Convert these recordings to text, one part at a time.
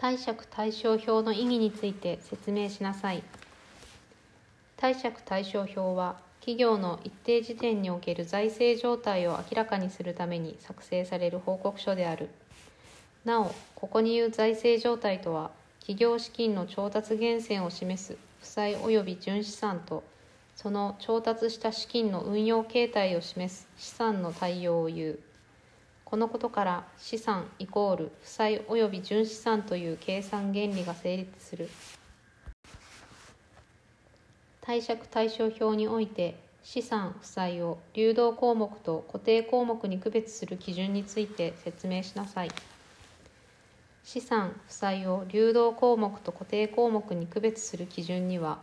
貸借対照表の意義について説明しなさい。貸借対照表は企業の一定時点における財政状態を明らかにするために作成される報告書である。なおここに言う財政状態とは企業資金の調達源泉を示す負債及び純資産とその調達した資金の運用形態を示す資産の対応を言う。このことから資産イコール負債及び純資産という計算原理が成立する。貸借対照表において資産負債を流動項目と固定項目に区別する基準について説明しなさい。資産負債を流動項目と固定項目に区別する基準には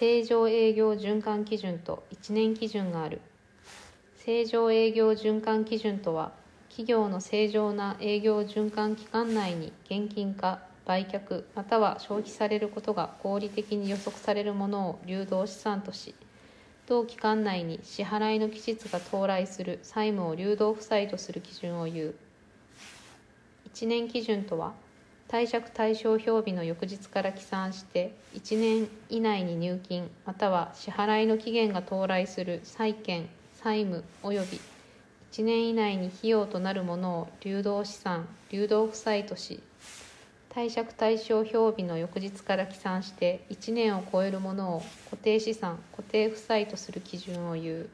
正常営業循環基準と1年基準がある。正常営業循環基準とは企業の正常な営業循環期間内に現金化売却または消費されることが合理的に予測されるものを流動資産とし同期間内に支払いの期日が到来する債務を流動負債とする基準を言う。1年基準とは貸借対照表日の翌日から起算して1年以内に入金または支払いの期限が到来する債権債務及び1年以内に費用となるものを流動資産流動負債とし貸借対照表日の翌日から起算して1年を超えるものを固定資産固定負債とする基準を言う。